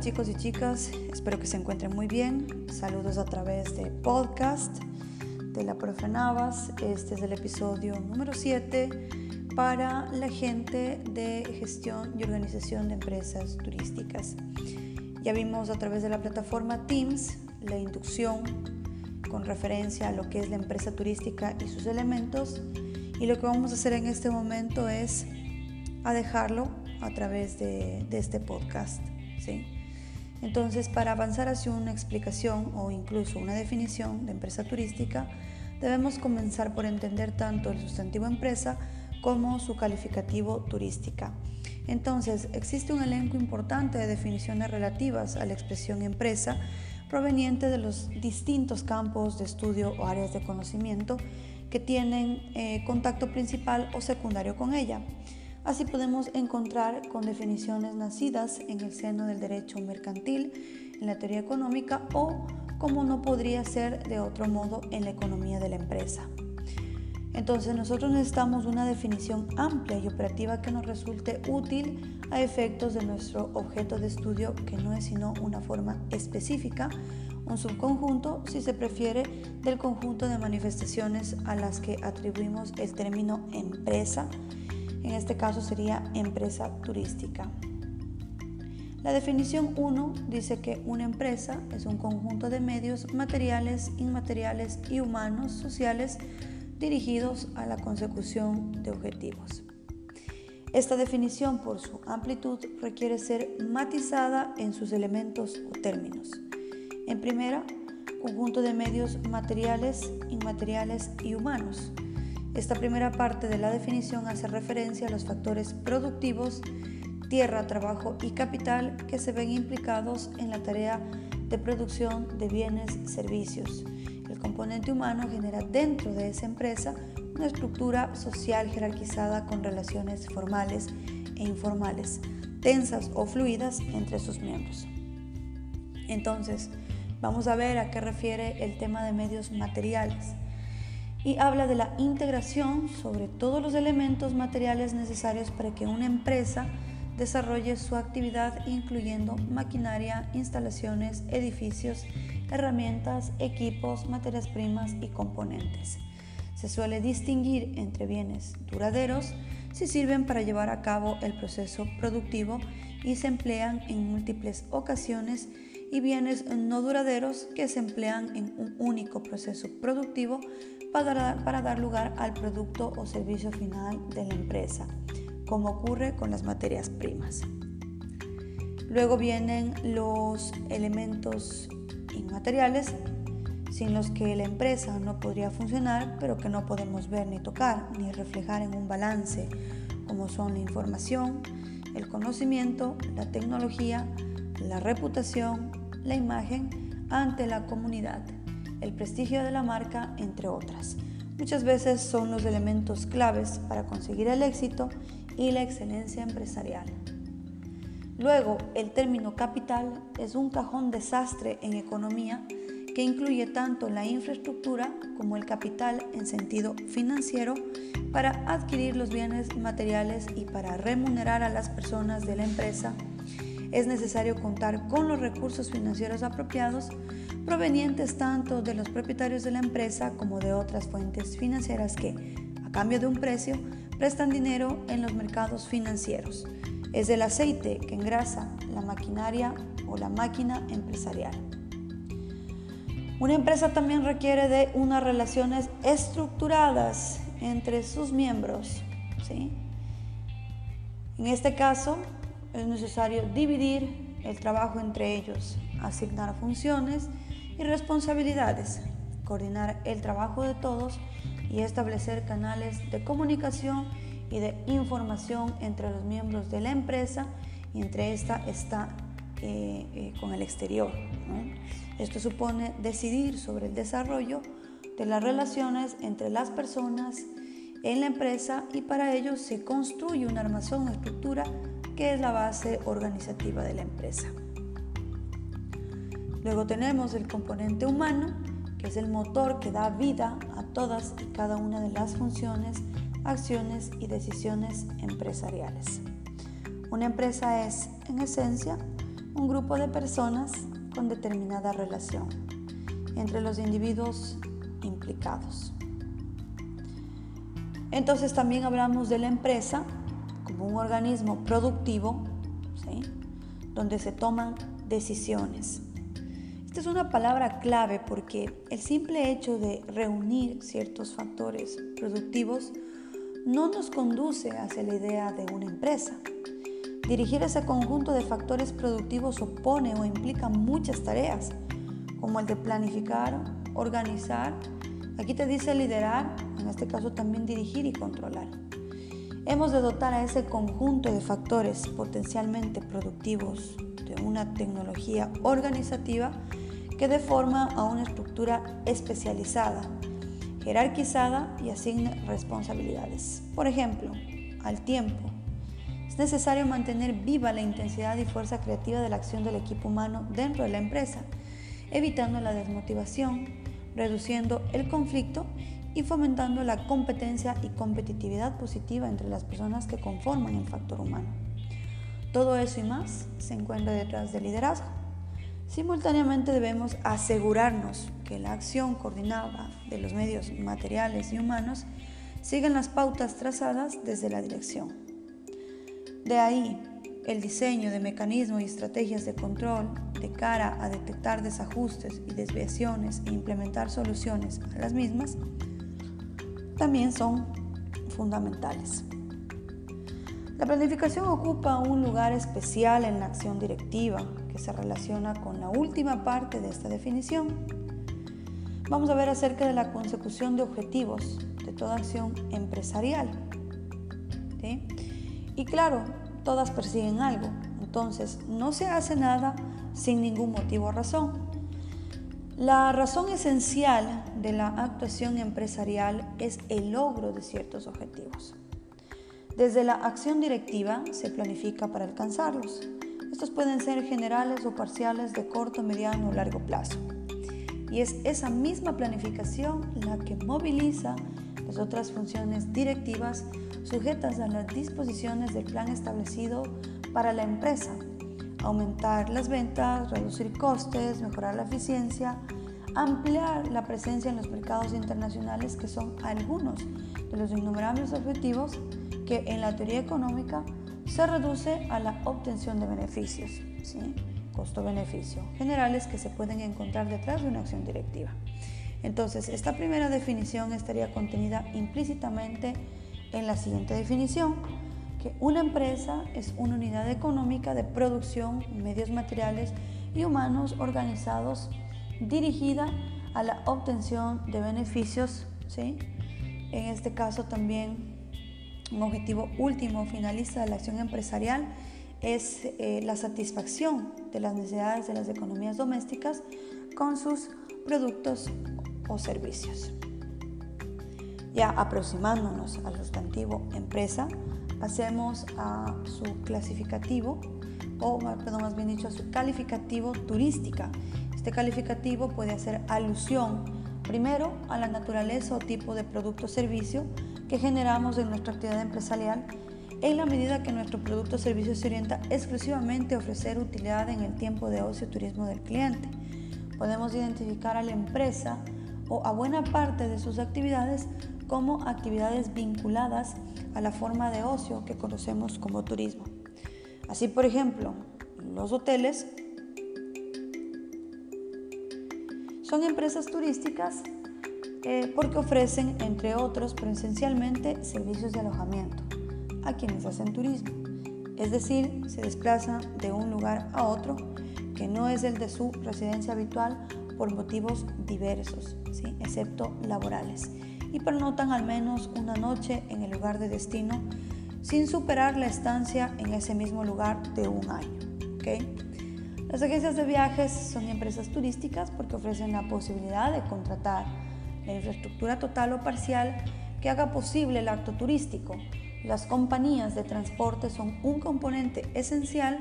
Chicos y chicas, espero que se encuentren muy bien. Saludos a través de podcast de la profe Navas. Este es el episodio número 7 para la gente de gestión y organización de empresas turísticas. Ya vimos a través de la plataforma Teams la inducción con referencia a lo que es la empresa turística y sus elementos y lo que vamos a hacer en este momento es dejarlo a través de, de este podcast. Entonces, para avanzar hacia una explicación o incluso una definición de empresa turística, debemos comenzar por entender tanto el sustantivo empresa como su calificativo turística. Entonces, existe un elenco importante de definiciones relativas a la expresión empresa proveniente de los distintos campos de estudio o áreas de conocimiento que tienen eh, contacto principal o secundario con ella. Así podemos encontrar con definiciones nacidas en el seno del derecho mercantil, en la teoría económica o, como no podría ser de otro modo, en la economía de la empresa. Entonces nosotros necesitamos una definición amplia y operativa que nos resulte útil a efectos de nuestro objeto de estudio, que no es sino una forma específica, un subconjunto, si se prefiere, del conjunto de manifestaciones a las que atribuimos el término empresa en este caso sería empresa turística. La definición 1 dice que una empresa es un conjunto de medios materiales, inmateriales y humanos sociales dirigidos a la consecución de objetivos. Esta definición, por su amplitud, requiere ser matizada en sus elementos o términos. En primera, conjunto de medios materiales, inmateriales y humanos. Esta primera parte de la definición hace referencia a los factores productivos, tierra, trabajo y capital que se ven implicados en la tarea de producción de bienes servicios. El componente humano genera dentro de esa empresa una estructura social jerarquizada con relaciones formales e informales, tensas o fluidas entre sus miembros. Entonces, vamos a ver a qué refiere el tema de medios materiales y habla de la integración sobre todos los elementos materiales necesarios para que una empresa desarrolle su actividad incluyendo maquinaria, instalaciones, edificios, herramientas, equipos, materias primas y componentes. Se suele distinguir entre bienes duraderos si sirven para llevar a cabo el proceso productivo y se emplean en múltiples ocasiones y bienes no duraderos que se emplean en un único proceso productivo para, dar lugar al producto o servicio final de la empresa, como ocurre con las materias primas. Luego vienen los elementos inmateriales sin los que la empresa no podría funcionar, pero que no podemos ver ni tocar ni reflejar en un balance, como son la información, el conocimiento, la tecnología, la reputación, la imagen ante la comunidad el prestigio de la marca, entre otras. Muchas veces son los elementos claves para conseguir el éxito y la excelencia empresarial. Luego, el término capital es un cajón desastre en economía que incluye tanto la infraestructura como el capital en sentido financiero para adquirir los bienes materiales y para remunerar a las personas de la empresa. Es necesario contar con los recursos financieros apropiados provenientes tanto de los propietarios de la empresa como de otras fuentes financieras que, a cambio de un precio, prestan dinero en los mercados financieros. Es el aceite que engrasa la maquinaria o la máquina empresarial. Una empresa también requiere de unas relaciones estructuradas entre sus miembros. ¿sí? En este caso, es necesario dividir el trabajo entre ellos, asignar funciones y responsabilidades, coordinar el trabajo de todos y establecer canales de comunicación y de información entre los miembros de la empresa y entre esta está eh, eh, con el exterior. Esto supone decidir sobre el desarrollo de las relaciones entre las personas en la empresa y para ello se construye una armazón o estructura que es la base organizativa de la empresa. Luego tenemos el componente humano, que es el motor que da vida a todas y cada una de las funciones, acciones y decisiones empresariales. Una empresa es, en esencia, un grupo de personas con determinada relación entre los individuos implicados. Entonces también hablamos de la empresa como un organismo productivo, donde se toman decisiones. Esta es una palabra clave porque el simple hecho de reunir ciertos factores productivos no nos conduce hacia la idea de una empresa. Dirigir ese conjunto de factores productivos opone o implica muchas tareas, como el de planificar, organizar, aquí te dice liderar, en este caso también dirigir y controlar. Hemos de dotar a ese conjunto de factores potencialmente productivos de una tecnología organizativa que dé forma a una estructura especializada, jerarquizada y asigne responsabilidades. Por ejemplo, al tiempo. Es necesario mantener viva la intensidad y fuerza creativa de la acción del equipo humano dentro de la empresa, evitando la desmotivación, reduciendo el conflicto y fomentando la competencia y competitividad positiva entre las personas que conforman el factor humano. Todo eso y más se encuentra detrás del liderazgo. Simultáneamente debemos asegurarnos que la acción coordinada de los medios materiales y humanos sigan las pautas trazadas desde la dirección. De ahí el diseño de mecanismos y estrategias de control de cara a detectar desajustes y desviaciones e implementar soluciones a las mismas también son fundamentales. La planificación ocupa un lugar especial en la acción directiva que se relaciona con la última parte de esta definición. Vamos a ver acerca de la consecución de objetivos de toda acción empresarial. Y claro, todas persiguen algo, entonces no se hace nada sin ningún motivo o razón. La razón esencial de la actuación empresarial es el logro de ciertos objetivos. Desde la acción directiva se planifica para alcanzarlos. Estos pueden ser generales o parciales de corto, mediano o largo plazo. Y es esa misma planificación la que moviliza las otras funciones directivas sujetas a las disposiciones del plan establecido para la empresa aumentar las ventas, reducir costes, mejorar la eficiencia, ampliar la presencia en los mercados internacionales, que son algunos de los innumerables objetivos que en la teoría económica se reduce a la obtención de beneficios, costo-beneficio, generales que se pueden encontrar detrás de una acción directiva. Entonces, esta primera definición estaría contenida implícitamente en la siguiente definición, una empresa es una unidad económica de producción, medios materiales y humanos organizados dirigida a la obtención de beneficios, ¿sí? en este caso también un objetivo último finalista de la acción empresarial es eh, la satisfacción de las necesidades de las economías domésticas con sus productos o servicios. Ya aproximándonos al sustantivo empresa, pasemos a su clasificativo, o perdón, más bien dicho, a su calificativo turística. Este calificativo puede hacer alusión primero a la naturaleza o tipo de producto o servicio que generamos en nuestra actividad empresarial en la medida que nuestro producto o servicio se orienta exclusivamente a ofrecer utilidad en el tiempo de ocio y turismo del cliente. Podemos identificar a la empresa o a buena parte de sus actividades como actividades vinculadas a la forma de ocio que conocemos como turismo. Así, por ejemplo, los hoteles son empresas turísticas eh, porque ofrecen, entre otros, pero esencialmente, servicios de alojamiento a quienes hacen turismo. Es decir, se desplazan de un lugar a otro que no es el de su residencia habitual por motivos diversos, ¿sí? excepto laborales y pernotan al menos una noche en el lugar de destino sin superar la estancia en ese mismo lugar de un año. Las agencias de viajes son empresas turísticas porque ofrecen la posibilidad de contratar la infraestructura total o parcial que haga posible el acto turístico. Las compañías de transporte son un componente esencial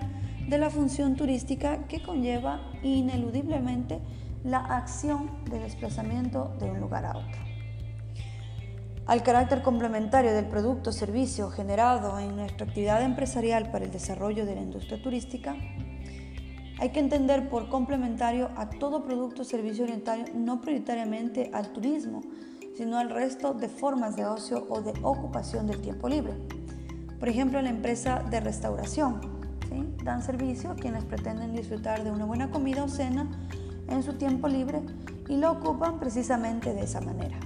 de la función turística que conlleva ineludiblemente la acción de desplazamiento de un lugar a otro al carácter complementario del producto o servicio generado en nuestra actividad empresarial para el desarrollo de la industria turística, Hay que entender por complementario a todo producto o servicio orientario no prioritariamente al turismo, sino al resto de formas de ocio o de ocupación del tiempo libre. Por ejemplo, la empresa de restauración dan servicio a quienes pretenden disfrutar de una buena comida o cena en su tiempo libre y lo ocupan precisamente de esa manera,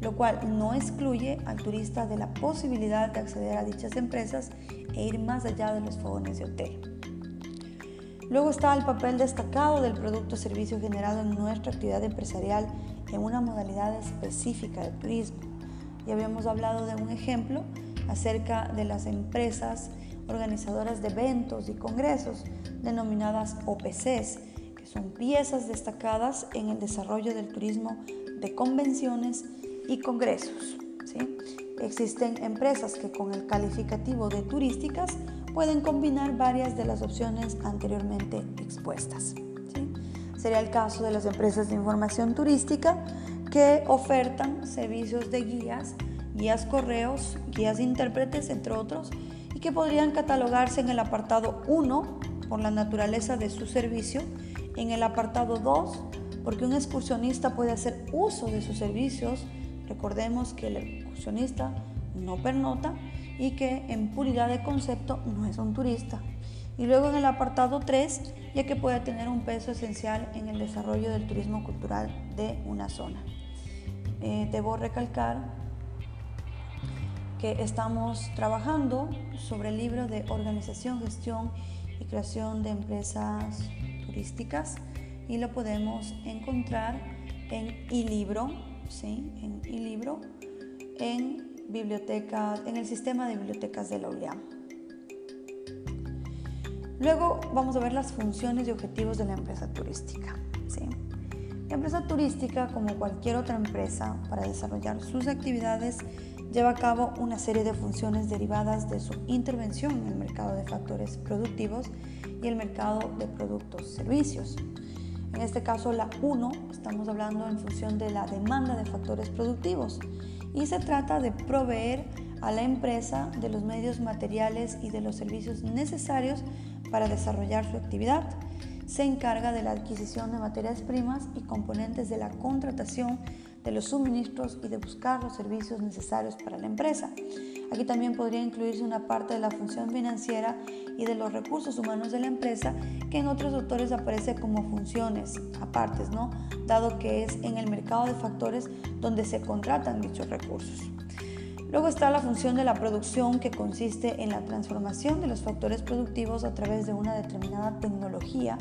lo cual no excluye al turista de la posibilidad de acceder a dichas empresas e ir más allá de los fogones de hotel. Luego está el papel destacado del producto o servicio generado en nuestra actividad empresarial en una modalidad específica de turismo. Ya habíamos hablado de un ejemplo acerca de las empresas organizadoras de eventos y congresos, denominadas OPCs, que son piezas destacadas en el desarrollo del turismo de convenciones y congresos. Existen empresas que con el calificativo de turísticas pueden combinar varias de las opciones anteriormente expuestas. Sería el caso de las empresas de información turística que ofertan servicios de guías, guías correos, guías intérpretes, entre otros, y que podrían catalogarse en el apartado 1 por la naturaleza de su servicio, en el apartado 2 porque un excursionista puede hacer uso de sus servicios, recordemos que el excursionista no pernota y que en puridad de concepto no es un turista. Y luego en el apartado 3, ya que puede tener un peso esencial en el desarrollo del turismo cultural de una zona. Eh, debo recalcar que estamos trabajando sobre el libro de organización, gestión y creación de empresas turísticas y lo podemos encontrar en iLibro, ¿sí? en iLibro, en bibliotecas, en el sistema de bibliotecas de la ULIAM. Luego vamos a ver las funciones y objetivos de la empresa turística. ¿sí? La empresa turística, como cualquier otra empresa, para desarrollar sus actividades, lleva a cabo una serie de funciones derivadas de su intervención en el mercado de factores productivos y el mercado de productos servicios. En este caso, la 1, estamos hablando en función de la demanda de factores productivos y se trata de proveer a la empresa de los medios materiales y de los servicios necesarios para desarrollar su actividad. Se encarga de la adquisición de materias primas y componentes de la contratación de los suministros y de buscar los servicios necesarios para la empresa. Aquí también podría incluirse una parte de la función financiera y de los recursos humanos de la empresa que en otros autores aparece como funciones apartes, ¿no? Dado que es en el mercado de factores donde se contratan dichos recursos. Luego está la función de la producción que consiste en la transformación de los factores productivos a través de una determinada tecnología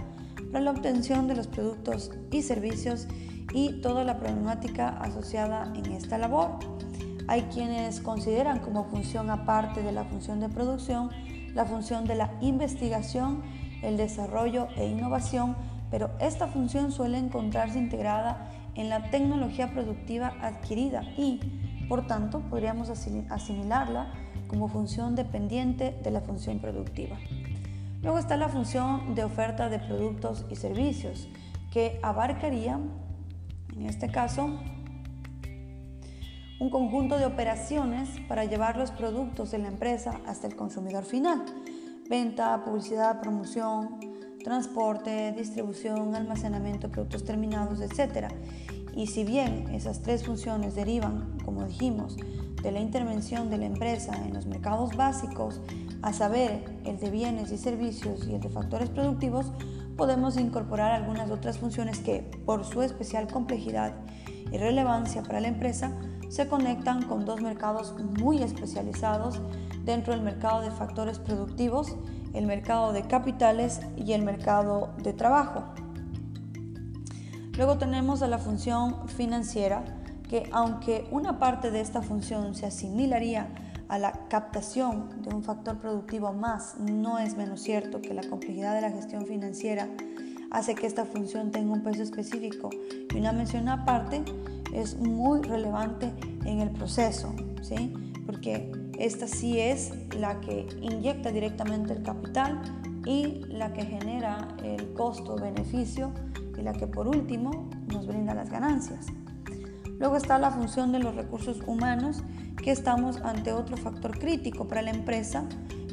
para la obtención de los productos y servicios y toda la problemática asociada en esta labor. Hay quienes consideran como función aparte de la función de producción la función de la investigación, el desarrollo e innovación, pero esta función suele encontrarse integrada en la tecnología productiva adquirida y, por tanto, podríamos asimilarla como función dependiente de la función productiva. Luego está la función de oferta de productos y servicios, que abarcaría en este caso, un conjunto de operaciones para llevar los productos de la empresa hasta el consumidor final. Venta, publicidad, promoción, transporte, distribución, almacenamiento productos terminados, etc. Y si bien esas tres funciones derivan, como dijimos, de la intervención de la empresa en los mercados básicos, a saber, el de bienes y servicios y el de factores productivos, podemos incorporar algunas otras funciones que, por su especial complejidad y relevancia para la empresa, se conectan con dos mercados muy especializados dentro del mercado de factores productivos, el mercado de capitales y el mercado de trabajo. Luego tenemos a la función financiera, que aunque una parte de esta función se asimilaría a la captación de un factor productivo más, no es menos cierto que la complejidad de la gestión financiera hace que esta función tenga un peso específico y una mención aparte es muy relevante en el proceso, ¿sí? porque esta sí es la que inyecta directamente el capital y la que genera el costo-beneficio y la que por último nos brinda las ganancias. Luego está la función de los recursos humanos, que estamos ante otro factor crítico para la empresa,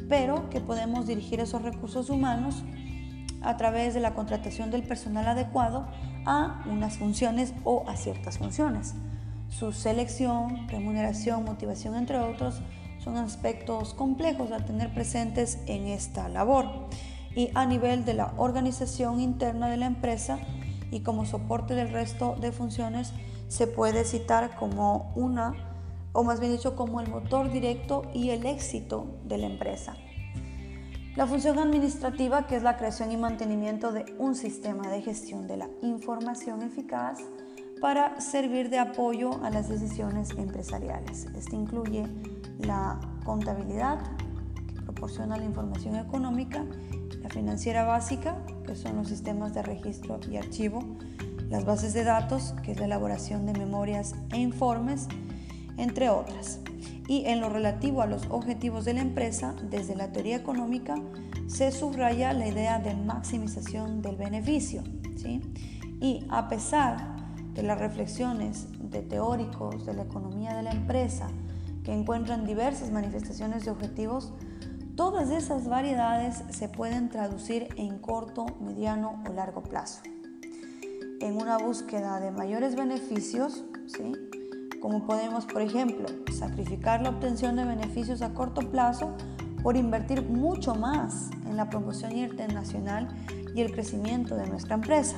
pero que podemos dirigir esos recursos humanos a través de la contratación del personal adecuado a unas funciones o a ciertas funciones. Su selección, remuneración, motivación, entre otros, son aspectos complejos a tener presentes en esta labor. Y a nivel de la organización interna de la empresa y como soporte del resto de funciones, se puede citar como una, o más bien dicho, como el motor directo y el éxito de la empresa. La función administrativa, que es la creación y mantenimiento de un sistema de gestión de la información eficaz para servir de apoyo a las decisiones empresariales. Este incluye la contabilidad, que proporciona la información económica, la financiera básica, que son los sistemas de registro y archivo, las bases de datos, que es la elaboración de memorias e informes, entre otras. Y en lo relativo a los objetivos de la empresa, desde la teoría económica se subraya la idea de maximización del beneficio. ¿sí? Y a pesar de las reflexiones de teóricos de la economía de la empresa, que encuentran diversas manifestaciones de objetivos, todas esas variedades se pueden traducir en corto, mediano o largo plazo. En una búsqueda de mayores beneficios, ¿sí? como podemos, por ejemplo, sacrificar la obtención de beneficios a corto plazo por invertir mucho más en la promoción internacional y el crecimiento de nuestra empresa.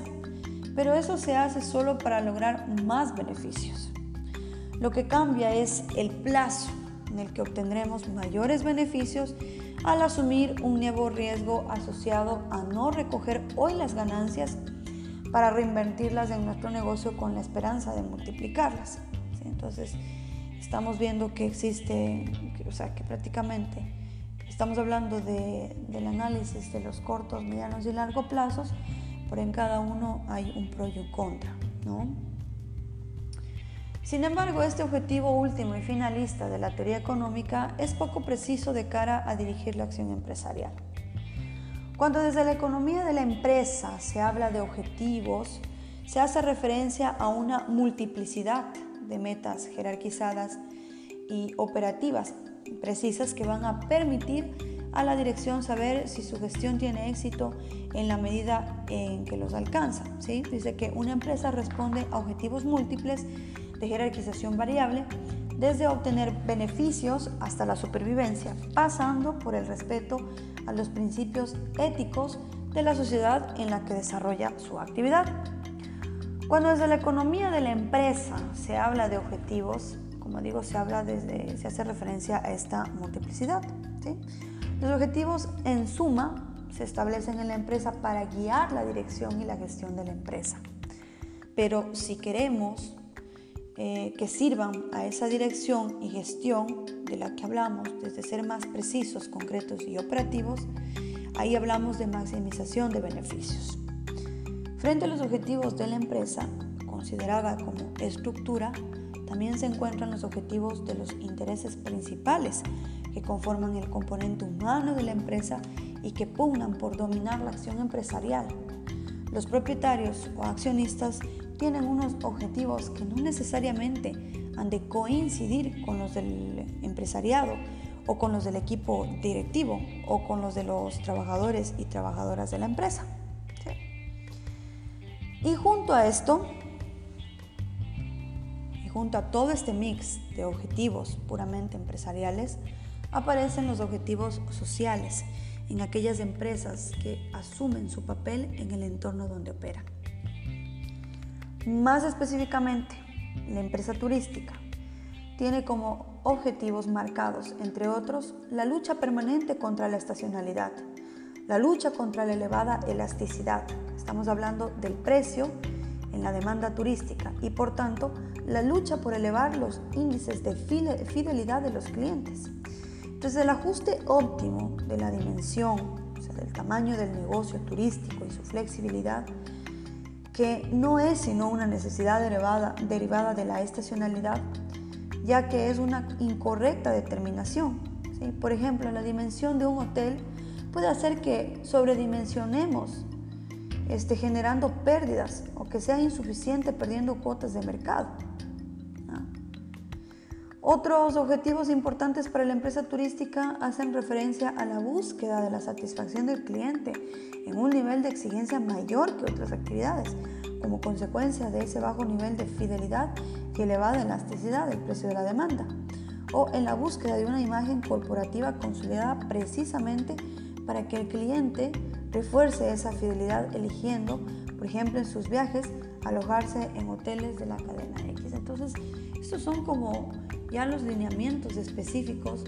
Pero eso se hace solo para lograr más beneficios. Lo que cambia es el plazo en el que obtendremos mayores beneficios al asumir un nuevo riesgo asociado a no recoger hoy las ganancias para reinvertirlas en nuestro negocio con la esperanza de multiplicarlas. Entonces, estamos viendo que existe, o sea, que prácticamente estamos hablando del análisis de los cortos, medianos y largos plazos, pero en cada uno hay un pro y un contra, ¿no? Sin embargo, este objetivo último y finalista de la teoría económica es poco preciso de cara a dirigir la acción empresarial. Cuando desde la economía de la empresa se habla de objetivos, se hace referencia a una multiplicidad de metas jerarquizadas y operativas precisas que van a permitir a la dirección saber si su gestión tiene éxito en la medida en que los alcanza. ¿sí? Dice que una empresa responde a objetivos múltiples de jerarquización variable, desde obtener beneficios hasta la supervivencia, pasando por el respeto a los principios éticos de la sociedad en la que desarrolla su actividad. Cuando desde la economía de la empresa se habla de objetivos, como digo, se habla desde, se hace referencia a esta multiplicidad. Los objetivos en suma se establecen en la empresa para guiar la dirección y la gestión de la empresa. Pero si queremos eh, que sirvan a esa dirección y gestión de la que hablamos, desde ser más precisos, concretos y operativos, ahí hablamos de maximización de beneficios. Frente a los objetivos de la empresa, considerada como estructura, también se encuentran los objetivos de los intereses principales que conforman el componente humano de la empresa y que pugnan por dominar la acción empresarial. Los propietarios o accionistas tienen unos objetivos que no necesariamente han de coincidir con los del empresariado o con los del equipo directivo o con los de los trabajadores y trabajadoras de la empresa. Y junto a esto, y junto a todo este mix de objetivos puramente empresariales, aparecen los objetivos sociales en aquellas empresas que asumen su papel en el entorno donde operan. Más específicamente, la empresa turística tiene como objetivos marcados, entre otros, la lucha permanente contra la estacionalidad, la lucha contra la elevada elasticidad, estamos hablando del precio en la demanda turística y por tanto la lucha por elevar los índices de fidelidad de los clientes. Entonces el ajuste óptimo de la dimensión, o sea, del tamaño del negocio turístico y su flexibilidad, que no es sino una necesidad derivada, derivada de la estacionalidad, ya que es una incorrecta determinación. Por ejemplo, la dimensión de un hotel puede hacer que sobredimensionemos, este, generando pérdidas o que sea insuficiente perdiendo cuotas de mercado. Otros objetivos importantes para la empresa turística hacen referencia a la búsqueda de la satisfacción del cliente en un nivel de exigencia mayor que otras actividades, como consecuencia de ese bajo nivel de fidelidad y elevada elasticidad del precio de la demanda, o en la búsqueda de una imagen corporativa consolidada precisamente para que el cliente refuerce esa fidelidad eligiendo, por ejemplo, en sus viajes, alojarse en hoteles de la cadena X. Entonces, estos son como ya los lineamientos específicos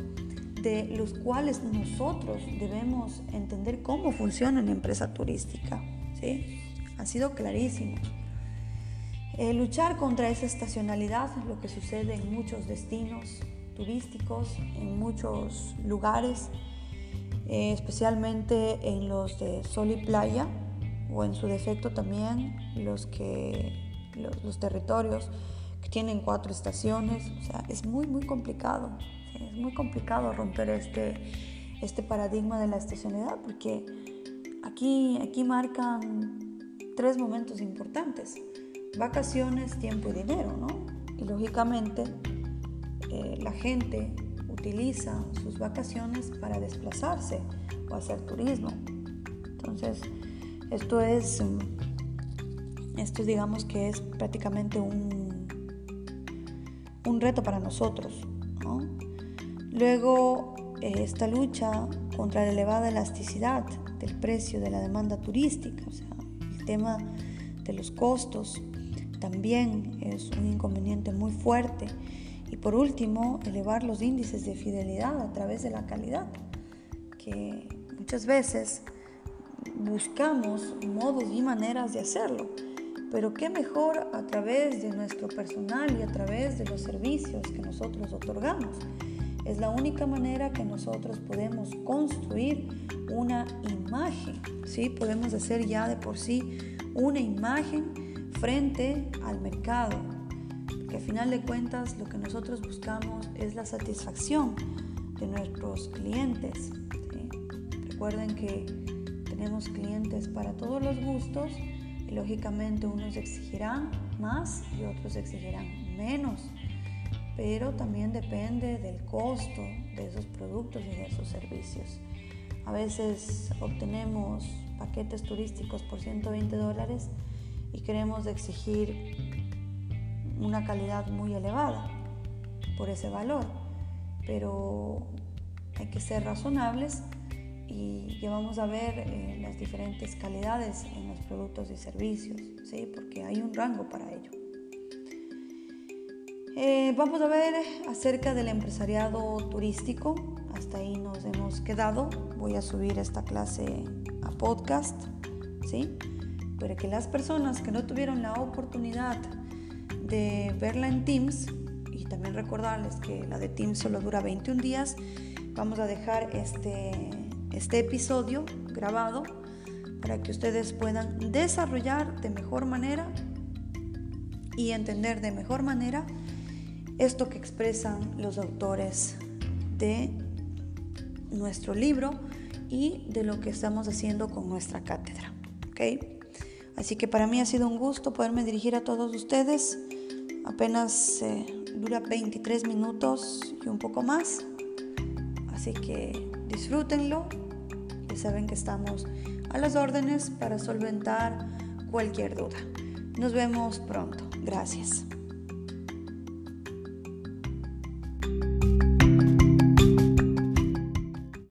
de los cuales nosotros debemos entender cómo funciona una empresa turística. ¿sí? Ha sido clarísimo. Eh, luchar contra esa estacionalidad, lo que sucede en muchos destinos turísticos, en muchos lugares, eh, especialmente en los de sol y playa, o en su defecto también los, que, los, territorios que tienen cuatro estaciones. O sea, es muy, muy complicado. Es muy complicado romper este, este paradigma de la estacionalidad porque aquí, aquí marcan tres momentos importantes vacaciones, tiempo y dinero, ¿no? Y lógicamente eh, la gente utiliza sus vacaciones para desplazarse o hacer turismo. Entonces, esto es, esto digamos que es prácticamente un, un reto para nosotros, ¿no? Luego, eh, esta lucha contra la elevada elasticidad del precio de la demanda turística, o sea, el tema de los costos, también es un inconveniente muy fuerte. Y por último, elevar los índices de fidelidad a través de la calidad, que muchas veces buscamos modos y maneras de hacerlo. Pero qué mejor a través de nuestro personal y a través de los servicios que nosotros otorgamos. Es la única manera que nosotros podemos construir una imagen, ¿sí? Podemos hacer ya de por sí una imagen frente al mercado, que al final de cuentas lo que nosotros buscamos es la satisfacción de nuestros clientes. Recuerden que tenemos clientes para todos los gustos lógicamente unos exigirán más y otros exigirán menos, pero también depende del costo de esos productos y de esos servicios. A veces obtenemos paquetes turísticos por 120 dólares y queremos exigir una calidad muy elevada por ese valor, pero hay que ser razonables y ya vamos a ver eh, las diferentes calidades en los productos y servicios, ¿sí? porque hay un rango para ello. Eh, vamos a ver acerca del empresariado turístico. Hasta ahí nos hemos quedado. Voy a subir esta clase a podcast. ¿sí? para que las personas que no tuvieron la oportunidad de verla en Teams, y también recordarles que la de Teams solo dura 21 días, vamos a dejar este, este episodio grabado para que ustedes puedan desarrollar de mejor manera y entender de mejor manera esto que expresan los autores de nuestro libro y de lo que estamos haciendo con nuestra cátedra. ¿okay? Así que para mí ha sido un gusto poderme dirigir a todos ustedes. Apenas eh, dura 23 minutos y un poco más. Así que disfrútenlo. Saben que estamos a las órdenes para solventar cualquier duda. Nos vemos pronto. Gracias.